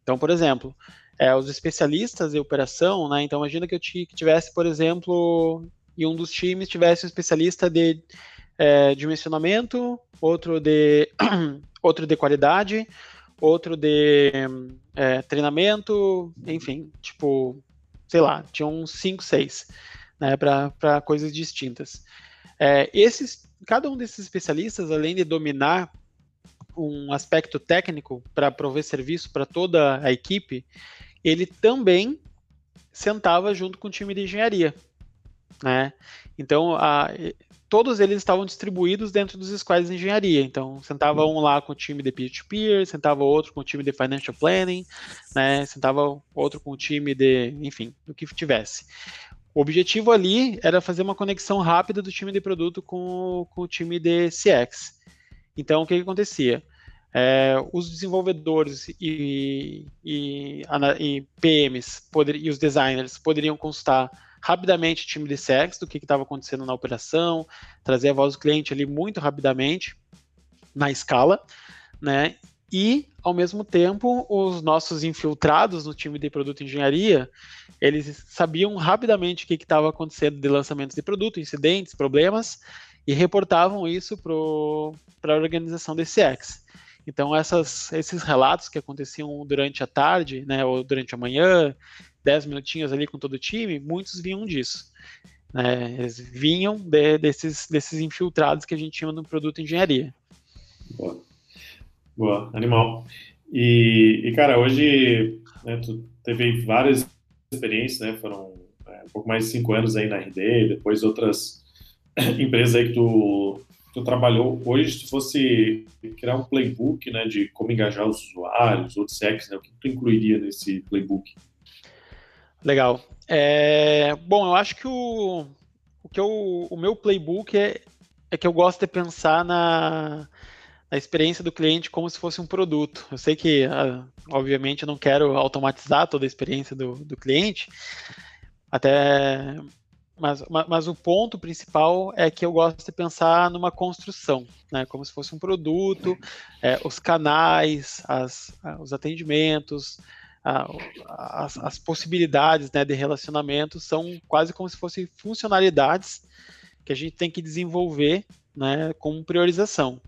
Então, por exemplo, é, os especialistas em operação, né? Então, imagina que eu tivesse, por exemplo, e um dos times tivesse um especialista de é, dimensionamento, outro de outro de qualidade, outro de é, treinamento, enfim, tipo, sei lá, tinha uns 5, 6 né, para coisas distintas. É, esses, cada um desses especialistas, além de dominar um aspecto técnico para prover serviço para toda a equipe, ele também sentava junto com o time de engenharia, né? Então, a, todos eles estavam distribuídos dentro dos squads de engenharia. Então, sentava um lá com o time de peer-to-peer, sentava outro com o time de financial planning, né? Sentava outro com o time de, enfim, do que tivesse. O objetivo ali era fazer uma conexão rápida do time de produto com, com o time de CX. Então, o que, que acontecia? É, os desenvolvedores e, e, e PMs poder, e os designers poderiam consultar rapidamente o time de CX do que estava acontecendo na operação, trazer a voz do cliente ali muito rapidamente na escala, né? E, ao mesmo tempo, os nossos infiltrados no time de produto engenharia, eles sabiam rapidamente o que estava acontecendo de lançamentos de produto, incidentes, problemas, e reportavam isso para a organização de CX. Então, essas, esses relatos que aconteciam durante a tarde, né, ou durante a manhã, 10 minutinhos ali com todo o time, muitos vinham disso. Né, eles vinham de, desses, desses infiltrados que a gente tinha no produto engenharia. Boa, Boa. animal. E, e, cara, hoje né, tu teve várias experiências, né, foram é, um pouco mais de cinco anos aí na RD, depois outras empresas aí que tu tu trabalhou hoje, se fosse criar um playbook, né, de como engajar os usuários, ou CX, né, o que tu incluiria nesse playbook? Legal. É, bom, eu acho que o, o que eu, o meu playbook é, é que eu gosto de pensar na, na experiência do cliente como se fosse um produto. Eu sei que, ah, obviamente, eu não quero automatizar toda a experiência do, do cliente, até mas, mas, o ponto principal é que eu gosto de pensar numa construção, né? Como se fosse um produto, é, os canais, as, os atendimentos, a, as, as, possibilidades né, de relacionamento são quase como se fossem funcionalidades que a gente tem que desenvolver né, com priorização.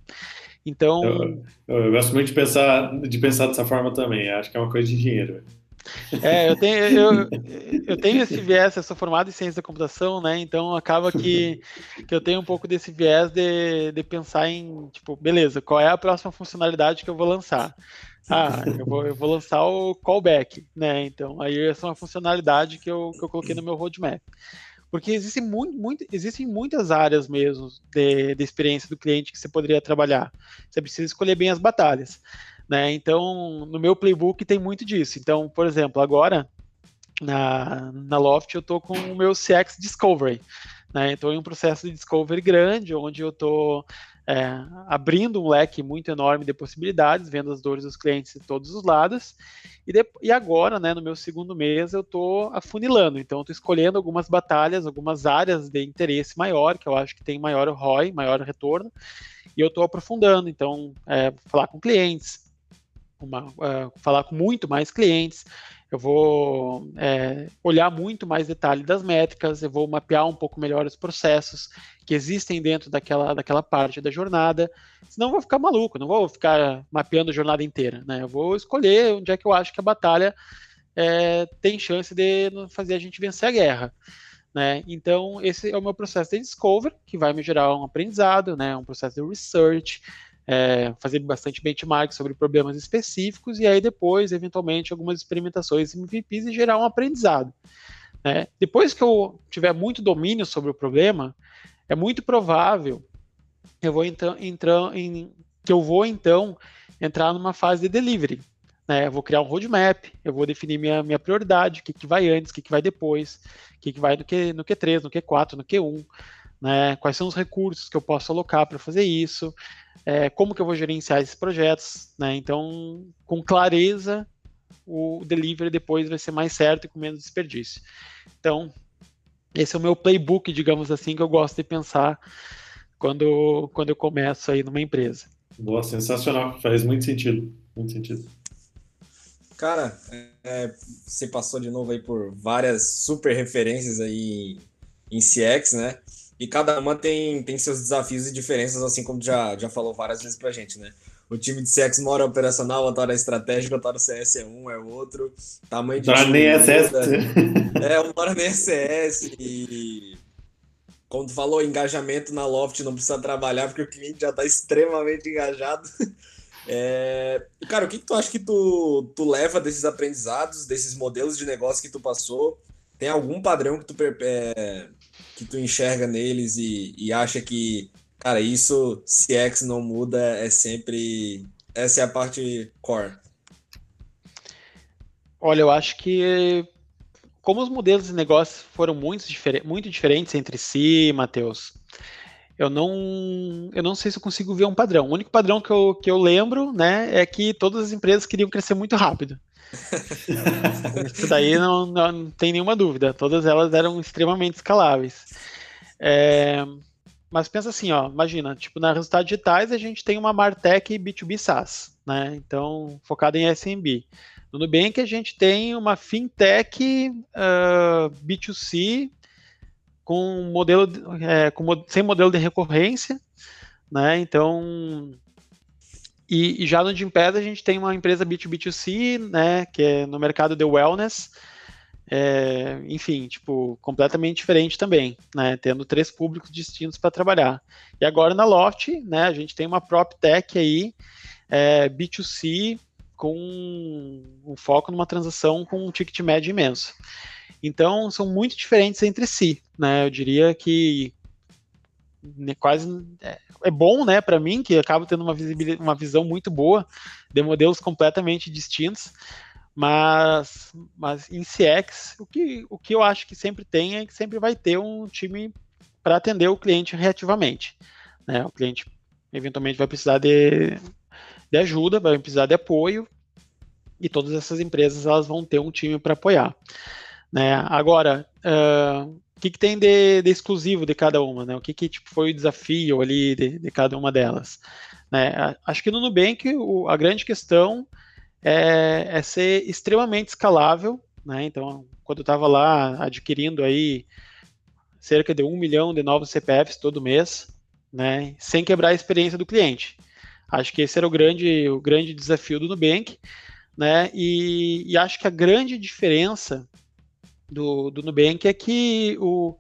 Então. Eu, eu, gosto muito de pensar, de pensar dessa forma também. Acho que é uma coisa de engenheiro. É, eu tenho, eu, eu tenho esse viés, eu sou formado em ciência da computação, né? Então acaba que, que eu tenho um pouco desse viés de, de pensar em, tipo, beleza, qual é a próxima funcionalidade que eu vou lançar? Ah, eu vou, eu vou lançar o callback, né? Então, aí essa é uma funcionalidade que eu, que eu coloquei no meu roadmap. Porque existem, muito, muito, existem muitas áreas mesmo de, de experiência do cliente que você poderia trabalhar. Você precisa escolher bem as batalhas. Né? Então, no meu playbook tem muito disso. Então, por exemplo, agora na, na Loft eu estou com o meu CX Discovery. Né? Estou em um processo de discovery grande, onde eu estou é, abrindo um leque muito enorme de possibilidades, vendo as dores dos clientes de todos os lados. E, de, e agora, né, no meu segundo mês, eu estou afunilando. Então, estou escolhendo algumas batalhas, algumas áreas de interesse maior, que eu acho que tem maior ROI, maior retorno, e eu estou aprofundando. Então, é, falar com clientes, uma, uh, falar com muito mais clientes, eu vou é, olhar muito mais detalhe das métricas, eu vou mapear um pouco melhor os processos que existem dentro daquela, daquela parte da jornada, senão eu vou ficar maluco, não vou ficar mapeando a jornada inteira, né? Eu vou escolher onde é que eu acho que a batalha é, tem chance de fazer a gente vencer a guerra. Né? Então, esse é o meu processo de discover, que vai me gerar um aprendizado, né? um processo de research, é, fazer bastante benchmark sobre problemas específicos e aí depois, eventualmente, algumas experimentações MVPs e gerar um aprendizado. Né? Depois que eu tiver muito domínio sobre o problema, é muito provável eu vou então entrar em que eu vou então entrar numa fase de delivery. Né? Eu vou criar um roadmap, eu vou definir minha, minha prioridade, o que, que vai antes, o que, que vai depois, o que, que vai no, Q, no Q3, no Q4, no Q1, né? quais são os recursos que eu posso alocar para fazer isso, é, como que eu vou gerenciar esses projetos, né? Então, com clareza, o delivery depois vai ser mais certo e com menos desperdício. Então, esse é o meu playbook, digamos assim, que eu gosto de pensar quando, quando eu começo aí numa empresa. Boa, sensacional, faz muito sentido, muito sentido. Cara, é, você passou de novo aí por várias super referências aí em CX, né? E cada uma tem, tem seus desafios e diferenças, assim como já, já falou várias vezes pra gente, né? O time de CX mora operacional, outra hora é estratégico, outra hora CS é um, é outro. Tamanho de. Outra nem é CS. É, uma hora nem é CS. E. Como tu falou, engajamento na Loft não precisa trabalhar, porque o cliente já está extremamente engajado. É... Cara, o que, que tu acha que tu, tu leva desses aprendizados, desses modelos de negócio que tu passou? Tem algum padrão que tu é, que tu enxerga neles e, e acha que, cara, isso, CX não muda, é sempre. Essa é a parte core. Olha, eu acho que como os modelos de negócio foram muito, muito diferentes entre si, Matheus, eu não, eu não sei se eu consigo ver um padrão. O único padrão que eu, que eu lembro, né, é que todas as empresas queriam crescer muito rápido. Isso daí não, não, tem nenhuma dúvida. Todas elas eram extremamente escaláveis. É, mas pensa assim, ó, imagina, tipo, na resultados digitais a gente tem uma Martech B2B SaaS, né? Então, focada em SMB. No Nubank a gente tem uma fintech uh, B2C com modelo é, com, sem modelo de recorrência, né? Então e, e já no Gimpass a gente tem uma empresa B2B2C, né? Que é no mercado de wellness, é, enfim, tipo completamente diferente também, né? Tendo três públicos distintos para trabalhar. E agora na Loft, né? A gente tem uma prop tech aí é, B2C com um foco numa transação com um ticket médio imenso. Então, são muito diferentes entre si, né? Eu diria que quase é, é bom, né, para mim, que acabo tendo uma, uma visão muito boa de modelos completamente distintos, mas, mas em CX, o que, o que eu acho que sempre tem é que sempre vai ter um time para atender o cliente reativamente. Né? O cliente eventualmente vai precisar de, de ajuda, vai precisar de apoio, e todas essas empresas elas vão ter um time para apoiar. Né? Agora, uh, o que, que tem de, de, exclusivo de cada uma? Né? O que, que tipo, foi o desafio ali de, de cada uma delas? Né? Acho que no Nubank o, a grande questão é, é, ser extremamente escalável. Né? Então, quando eu estava lá adquirindo aí cerca de um milhão de novos CPFs todo mês, né? sem quebrar a experiência do cliente. Acho que esse era o grande, o grande desafio do Nubank, né? E, e acho que a grande diferença do, do Nubank é que o,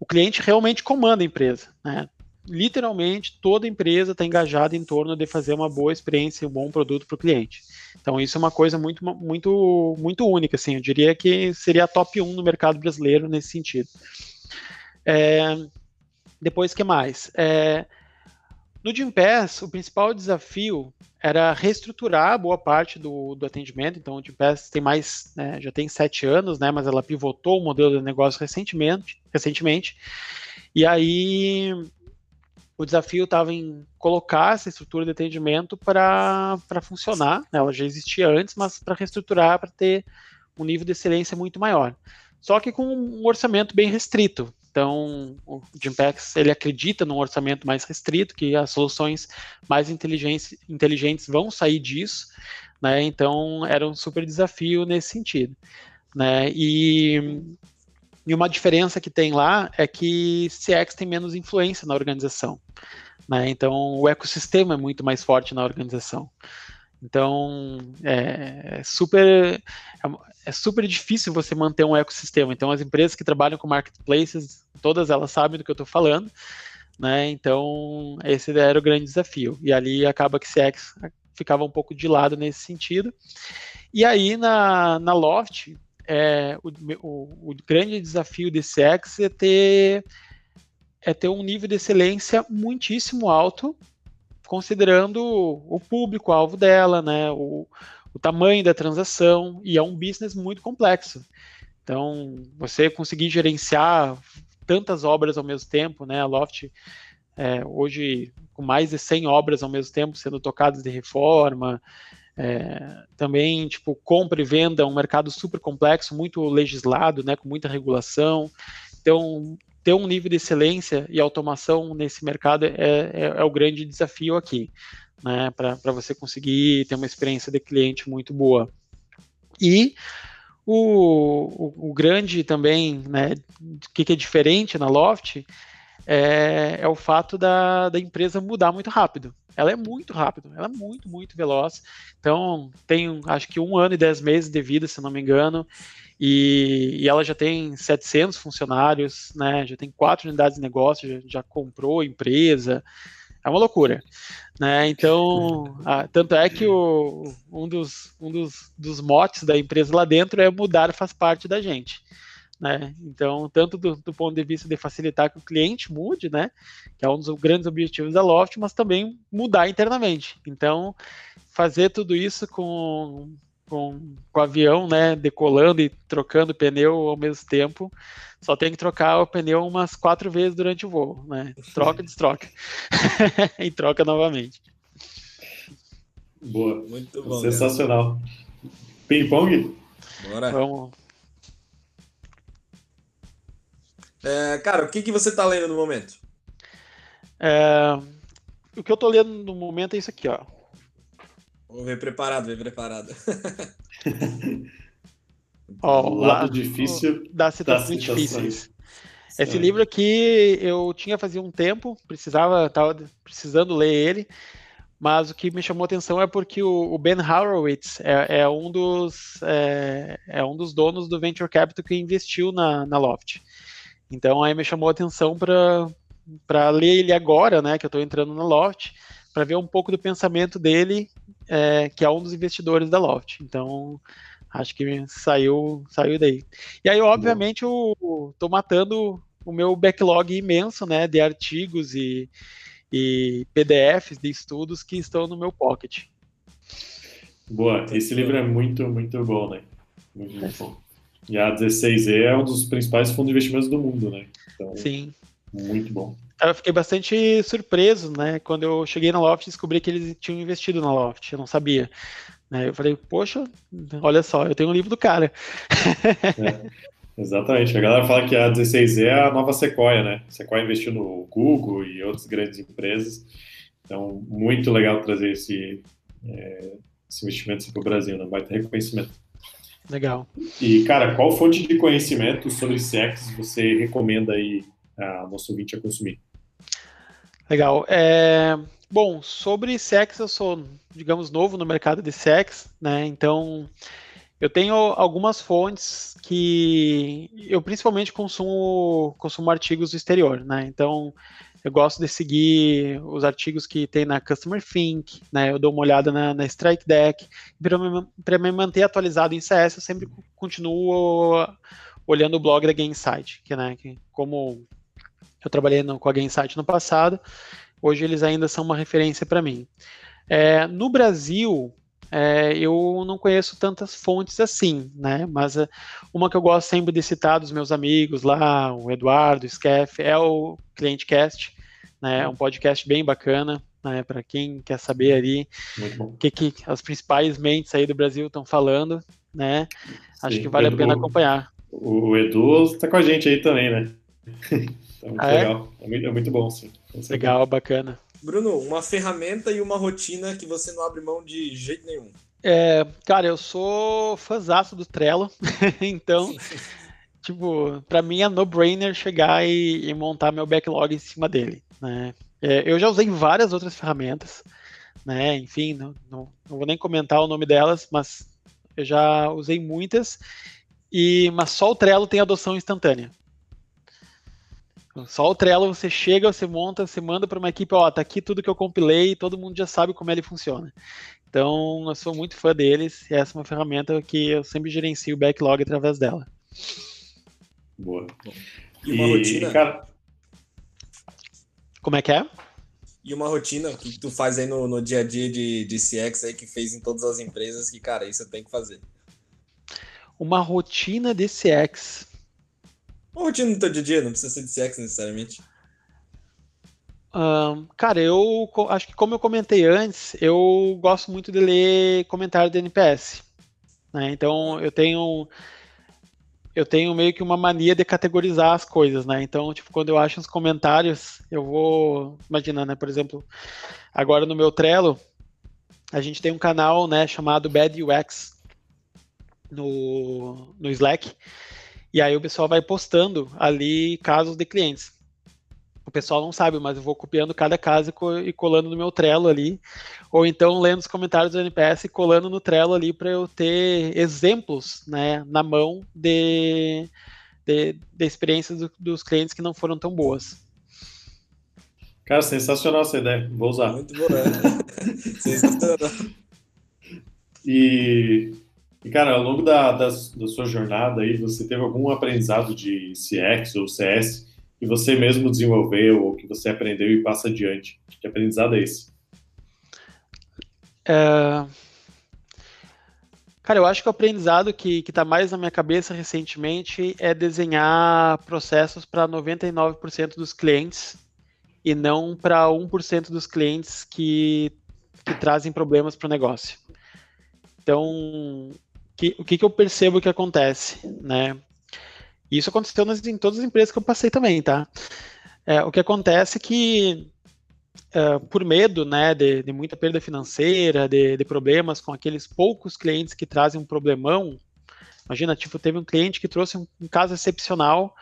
o cliente realmente comanda a empresa, né? Literalmente toda empresa está engajada em torno de fazer uma boa experiência, um bom produto para o cliente. Então isso é uma coisa muito, muito, muito única, assim. Eu diria que seria a top 1 no mercado brasileiro nesse sentido. É, depois que mais? É, no Gympass, o principal desafio era reestruturar boa parte do, do atendimento. Então, o Gympass tem mais, né, já tem sete anos, né, mas ela pivotou o modelo de negócio recentemente, recentemente. E aí o desafio estava em colocar essa estrutura de atendimento para funcionar. Né, ela já existia antes, mas para reestruturar, para ter um nível de excelência muito maior. Só que com um orçamento bem restrito. Então, o Gimpax ele acredita num orçamento mais restrito, que as soluções mais inteligentes, vão sair disso, né? Então, era um super desafio nesse sentido, né? E, e uma diferença que tem lá é que CX tem menos influência na organização, né? Então, o ecossistema é muito mais forte na organização. Então, é, é super, é, super difícil você manter um ecossistema. Então, as empresas que trabalham com marketplaces, todas elas sabem do que eu estou falando, né? Então, esse era o grande desafio. E ali acaba que CX ficava um pouco de lado nesse sentido. E aí, na, na Loft, é, o, o, o grande desafio de CX é ter, é ter um nível de excelência muitíssimo alto considerando o público-alvo dela, né, o, o tamanho da transação, e é um business muito complexo. Então, você conseguir gerenciar tantas obras ao mesmo tempo, né, a Loft é, hoje com mais de 100 obras ao mesmo tempo sendo tocadas de reforma, é, também, tipo, compra e venda, um mercado super complexo, muito legislado, né, com muita regulação. Então, ter um nível de excelência e automação nesse mercado é, é, é o grande desafio aqui, né, para você conseguir ter uma experiência de cliente muito boa. E o, o, o grande também, né, que, que é diferente na Loft, é, é, o fato da, da empresa mudar muito rápido. Ela é muito rápido, ela é muito, muito veloz. Então, tem acho que um ano e dez meses de vida, se não me engano, e, e, ela já tem 700 funcionários, né? Já tem quatro unidades de negócio, já, já comprou empresa. É uma loucura, né? Então, tanto é que o, um, dos, um dos, dos motes da empresa lá dentro é mudar faz parte da gente. Né? Então, tanto do, do, ponto de vista de facilitar que o cliente mude, né? Que é um dos grandes objetivos da Loft, mas também mudar internamente. Então, fazer tudo isso com com, com o avião, né, decolando e trocando pneu ao mesmo tempo, só tem que trocar o pneu umas quatro vezes durante o voo, né? Troca, destroca. e troca novamente. Boa. Muito bom. Sensacional. Ping-pong? Bora. Vamos. É, cara, o que, que você está lendo no momento? É, o que eu estou lendo no momento é isso aqui, ó. Vamos ver preparado, ver preparado. ó, o lado difícil das situações difíceis. Esse livro aqui eu tinha fazia um tempo, precisava, estava precisando ler ele, mas o que me chamou a atenção é porque o, o Ben Horowitz é, é um dos é, é, um dos donos do venture capital que investiu na, na Loft. Então aí me chamou a atenção para para ler ele agora, né, que eu estou entrando na Loft, para ver um pouco do pensamento dele, é, que é um dos investidores da Loft. Então acho que saiu saiu daí. E aí obviamente eu estou matando o meu backlog imenso, né, de artigos e e PDFs de estudos que estão no meu pocket. Boa, esse livro é muito, muito bom, né? Muito, muito bom. E a 16E é um dos principais fundos de investimentos do mundo, né? Então, Sim. Muito bom. Eu fiquei bastante surpreso, né? Quando eu cheguei na Loft, descobri que eles tinham investido na Loft, eu não sabia. Né? Eu falei, poxa, olha só, eu tenho um livro do cara. É. Exatamente. A galera fala que a 16E é a nova Sequoia, né? Sequoia investiu no Google e outras grandes empresas. Então, muito legal trazer esse, é, esse investimento para o Brasil, né? Vai ter reconhecimento. Legal. E, cara, qual fonte de conhecimento sobre CX você recomenda aí a nosso ouvinte a consumir? Legal. É... Bom, sobre CX, eu sou, digamos, novo no mercado de CX, né? Então, eu tenho algumas fontes que eu principalmente consumo, consumo artigos do exterior, né? Então, eu gosto de seguir os artigos que tem na Customer Think, né? Eu dou uma olhada na, na Strike Deck. Para me manter atualizado em CS, eu sempre continuo olhando o blog da Gainsight, que, né, que como eu trabalhei no, com a Gainsight no passado, hoje eles ainda são uma referência para mim. É, no Brasil, é, eu não conheço tantas fontes assim, né? Mas é, uma que eu gosto sempre de citar dos meus amigos lá, o Eduardo, o Skeff, é o ClientCast, né? É um podcast bem bacana, né? Para quem quer saber ali o que, que as principais mentes aí do Brasil estão falando, né? Acho Sim, que vale Edu, a pena acompanhar. O Edu está com a gente aí também, né? é muito ah, é? legal, é muito, é muito bom, sim. Legal, bacana. Bruno, uma ferramenta e uma rotina que você não abre mão de jeito nenhum. É, cara, eu sou fãzaço do Trello, então, tipo, para mim é no-brainer chegar e, e, montar meu backlog em cima dele, né? É, eu já usei várias outras ferramentas, né? Enfim, não, não, não, vou nem comentar o nome delas, mas eu já usei muitas, e mas só o Trello tem adoção instantânea. Só o Trello você chega, você monta, você manda para uma equipe, ó, tá aqui tudo que eu compilei, todo mundo já sabe como ele funciona. Então, eu sou muito fã deles e essa é uma ferramenta que eu sempre gerencio o backlog através dela. Boa. E uma e, rotina? Cara... Como é que é? E uma rotina que tu faz aí no, no dia a dia de, de CX aí que fez em todas as empresas que, cara, isso tem que fazer. Uma rotina de CX. Uma rotina no teu dia a dia, não precisa ser de sexo necessariamente. Um, cara, eu acho que como eu comentei antes, eu gosto muito de ler comentário do NPS. Né? Então eu tenho eu tenho meio que uma mania de categorizar as coisas, né? Então, tipo, quando eu acho os comentários, eu vou imaginando, né? Por exemplo, agora no meu Trello, a gente tem um canal, né, chamado Bad UX no, no Slack. E aí o pessoal vai postando ali casos de clientes. O pessoal não sabe, mas eu vou copiando cada caso e colando no meu Trello ali, ou então lendo os comentários do NPS e colando no Trello ali para eu ter exemplos, né, na mão de, de, de experiências do, dos clientes que não foram tão boas. Cara, sensacional essa ideia. Vou usar. Muito boa. Né? sensacional. E e, cara, ao longo da, da, da, sua jornada aí, você teve algum aprendizado de CX ou CS que você mesmo desenvolveu ou que você aprendeu e passa adiante? Que aprendizado é esse? É... Cara, eu acho que o aprendizado que está mais na minha cabeça recentemente é desenhar processos para 99% dos clientes e não para 1% dos clientes que, que trazem problemas para o negócio. Então, que, o que, que eu percebo que acontece, né? Isso aconteceu nas, em todas as empresas que eu passei também, tá? É, o que acontece é que uh, por medo né, de, de, muita perda financeira, de, de, problemas com aqueles poucos clientes que trazem um problemão. Imagina, tipo, teve um cliente que trouxe um, um caso excepcional,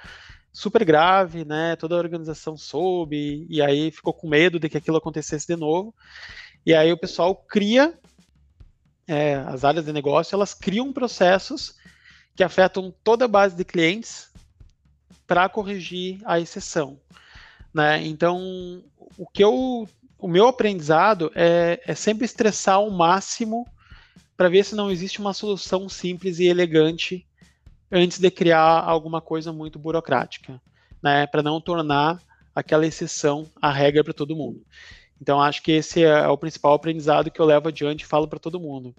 super grave, né? Toda a organização soube, e aí ficou com medo de que aquilo acontecesse de novo. E aí o pessoal cria, é, as áreas de negócio, elas criam processos que afetam toda a base de clientes para corrigir a exceção. Né? Então, o que eu, o meu aprendizado é, é sempre estressar ao máximo para ver se não existe uma solução simples e elegante antes de criar alguma coisa muito burocrática, né? Para não tornar aquela exceção a regra para todo mundo. Então, acho que esse é o principal aprendizado que eu levo adiante e falo para todo mundo.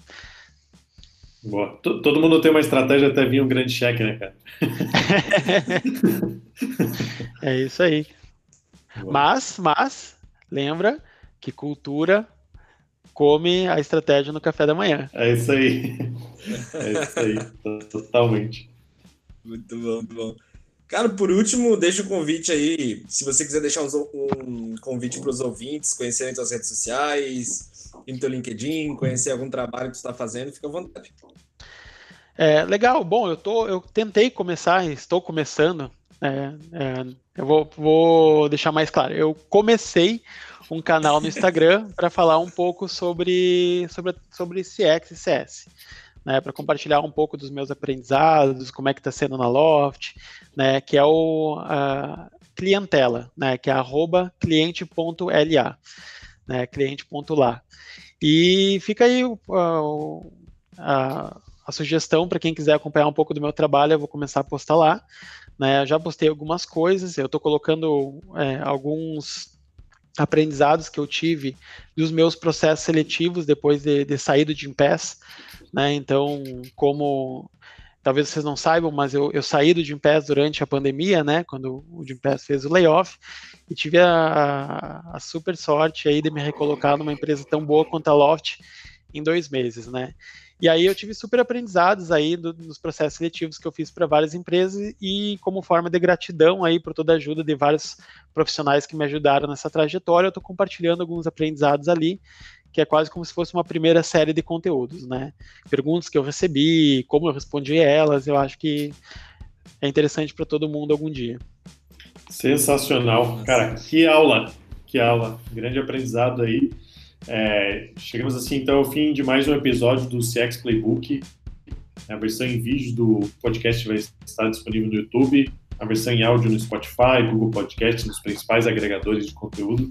Boa. Todo mundo tem uma estratégia até vir um grande cheque, né, cara? é isso aí. Mas, mas, lembra que cultura come a estratégia no café da manhã. É isso aí. É isso aí, totalmente. Muito bom, muito bom. Cara, por último, deixa o convite aí. Se você quiser deixar um convite para os ouvintes, conhecerem suas redes sociais, no teu LinkedIn, conhecer algum trabalho que tu está fazendo, fica à vontade. É, legal, bom, eu, tô, eu tentei começar, estou começando é, é, eu vou, vou deixar mais claro. Eu comecei um canal no Instagram para falar um pouco sobre, sobre, sobre CX e CS. Né, para compartilhar um pouco dos meus aprendizados, como é que está sendo na Loft, né, que é o clientela, né, que é arroba cliente.la, né, cliente.lá. E fica aí a, a sugestão para quem quiser acompanhar um pouco do meu trabalho, eu vou começar a postar lá. Né? Já postei algumas coisas, eu estou colocando é, alguns aprendizados que eu tive dos meus processos seletivos depois de, de sair do Gimpass, né? Então, como talvez vocês não saibam, mas eu, eu saí do Gimpass durante a pandemia, né? Quando o Gimpass fez o layoff e tive a, a, a, super sorte aí de me recolocar numa empresa tão boa quanto a Loft em dois meses, né? E aí eu tive super aprendizados aí do, nos processos seletivos que eu fiz para várias empresas e como forma de gratidão aí por toda a ajuda de vários profissionais que me ajudaram nessa trajetória, eu estou compartilhando alguns aprendizados ali, que é quase como se fosse uma primeira série de conteúdos, né? Perguntas que eu recebi, como eu respondi elas, eu acho que é interessante para todo mundo algum dia. Sensacional. Cara, que aula, que aula. Grande aprendizado aí. É, chegamos assim então ao fim de mais um episódio do CX Playbook. A versão em vídeo do podcast vai estar disponível no YouTube, a versão em áudio no Spotify, Google Podcast, nos principais agregadores de conteúdo.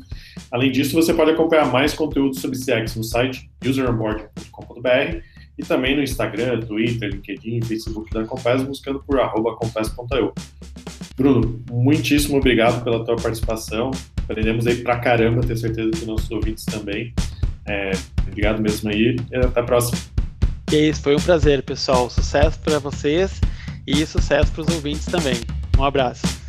Além disso, você pode acompanhar mais conteúdo sobre CX no site useronboard.com.br e também no Instagram, Twitter, LinkedIn e Facebook da Compass, buscando por arroba. Bruno, muitíssimo obrigado pela tua participação. Aprendemos aí pra caramba, tenho certeza que nossos ouvintes também. É, obrigado mesmo aí e até a próxima. Que isso, foi um prazer, pessoal. Sucesso para vocês e sucesso para os ouvintes também. Um abraço.